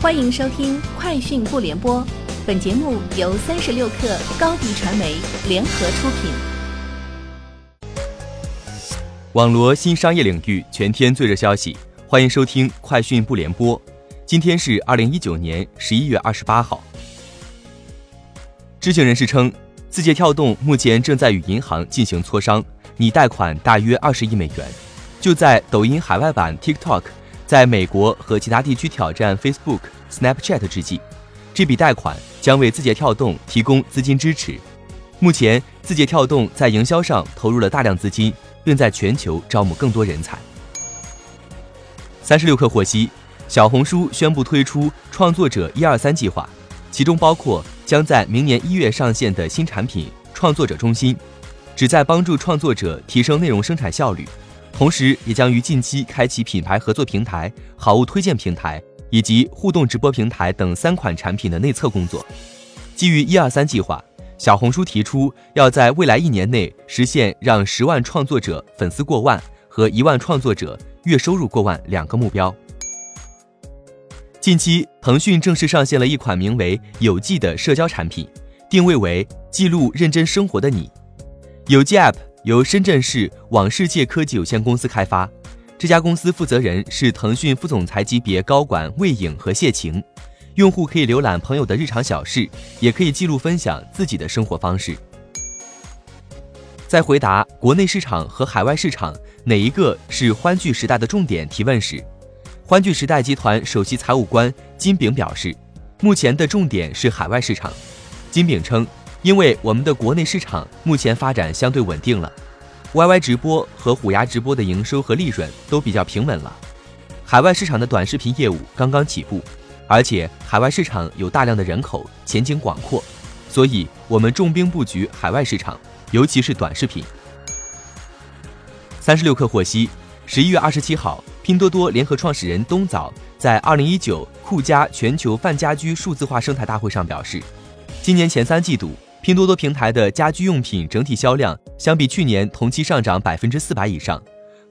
欢迎收听《快讯不联播》，本节目由三十六克高低传媒联合出品。网罗新商业领域全天最热消息，欢迎收听《快讯不联播》。今天是二零一九年十一月二十八号。知情人士称，字节跳动目前正在与银行进行磋商，拟贷款大约二十亿美元。就在抖音海外版 TikTok。在美国和其他地区挑战 Facebook、Snapchat 之际，这笔贷款将为字节跳动提供资金支持。目前，字节跳动在营销上投入了大量资金，并在全球招募更多人才。三十六氪获悉，小红书宣布推出创作者一二三计划，其中包括将在明年一月上线的新产品“创作者中心”，旨在帮助创作者提升内容生产效率。同时，也将于近期开启品牌合作平台、好物推荐平台以及互动直播平台等三款产品的内测工作。基于“一二三”计划，小红书提出要在未来一年内实现让十万创作者粉丝过万和一万创作者月收入过万两个目标。近期，腾讯正式上线了一款名为“有记”的社交产品，定位为记录认真生活的你。有记 App。由深圳市网世界科技有限公司开发，这家公司负责人是腾讯副总裁级别高管魏颖和谢晴。用户可以浏览朋友的日常小事，也可以记录分享自己的生活方式。在回答国内市场和海外市场哪一个是欢聚时代的重点提问时，欢聚时代集团首席财务官金炳表示，目前的重点是海外市场。金炳称。因为我们的国内市场目前发展相对稳定了，YY 直播和虎牙直播的营收和利润都比较平稳了。海外市场的短视频业务刚刚起步，而且海外市场有大量的人口，前景广阔，所以我们重兵布局海外市场，尤其是短视频。三十六氪获悉，十一月二十七号，拼多多联合创始人冬枣在二零一九酷家全球泛家居数字化生态大会上表示，今年前三季度。拼多多平台的家居用品整体销量相比去年同期上涨百分之四百以上，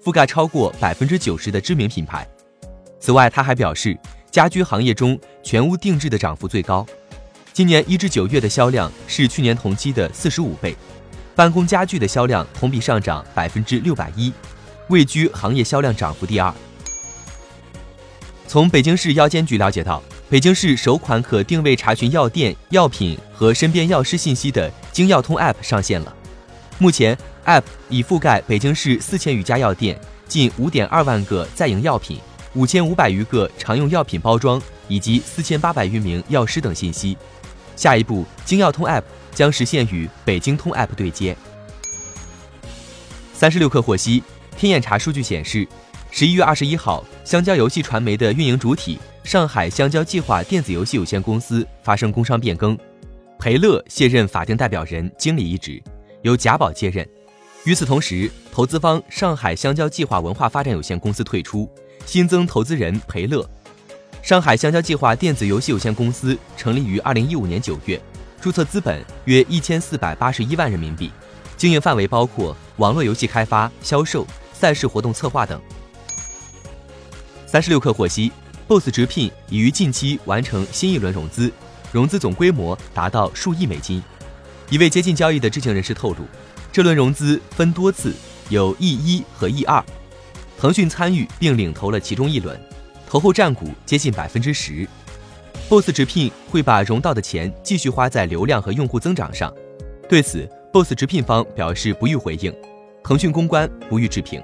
覆盖超过百分之九十的知名品牌。此外，他还表示，家居行业中全屋定制的涨幅最高，今年一至九月的销量是去年同期的四十五倍。办公家具的销量同比上涨百分之六百一，位居行业销量涨幅第二。从北京市药监局了解到。北京市首款可定位查询药店、药品和身边药师信息的京药通 App 上线了。目前，App 已覆盖北京市四千余家药店、近五点二万个在营药品、五千五百余个常用药品包装以及四千八百余名药师等信息。下一步，京药通 App 将实现与北京通 App 对接。三十六氪获悉，天眼查数据显示，十一月二十一号，香蕉游戏传媒的运营主体。上海香蕉计划电子游戏有限公司发生工商变更，裴乐卸任法定代表人、经理一职，由贾宝接任。与此同时，投资方上海香蕉计划文化发展有限公司退出，新增投资人裴乐。上海香蕉计划电子游戏有限公司成立于二零一五年九月，注册资本约一千四百八十一万人民币，经营范围包括网络游戏开发、销售、赛事活动策划等。三十六氪获悉。Boss 直聘已于近期完成新一轮融资，融资总规模达到数亿美金。一位接近交易的知情人士透露，这轮融资分多次，有 E 一和 E 二，腾讯参与并领投了其中一轮，投后占股接近百分之十。Boss 直聘会把融到的钱继续花在流量和用户增长上。对此，Boss 直聘方表示不予回应，腾讯公关不予置评。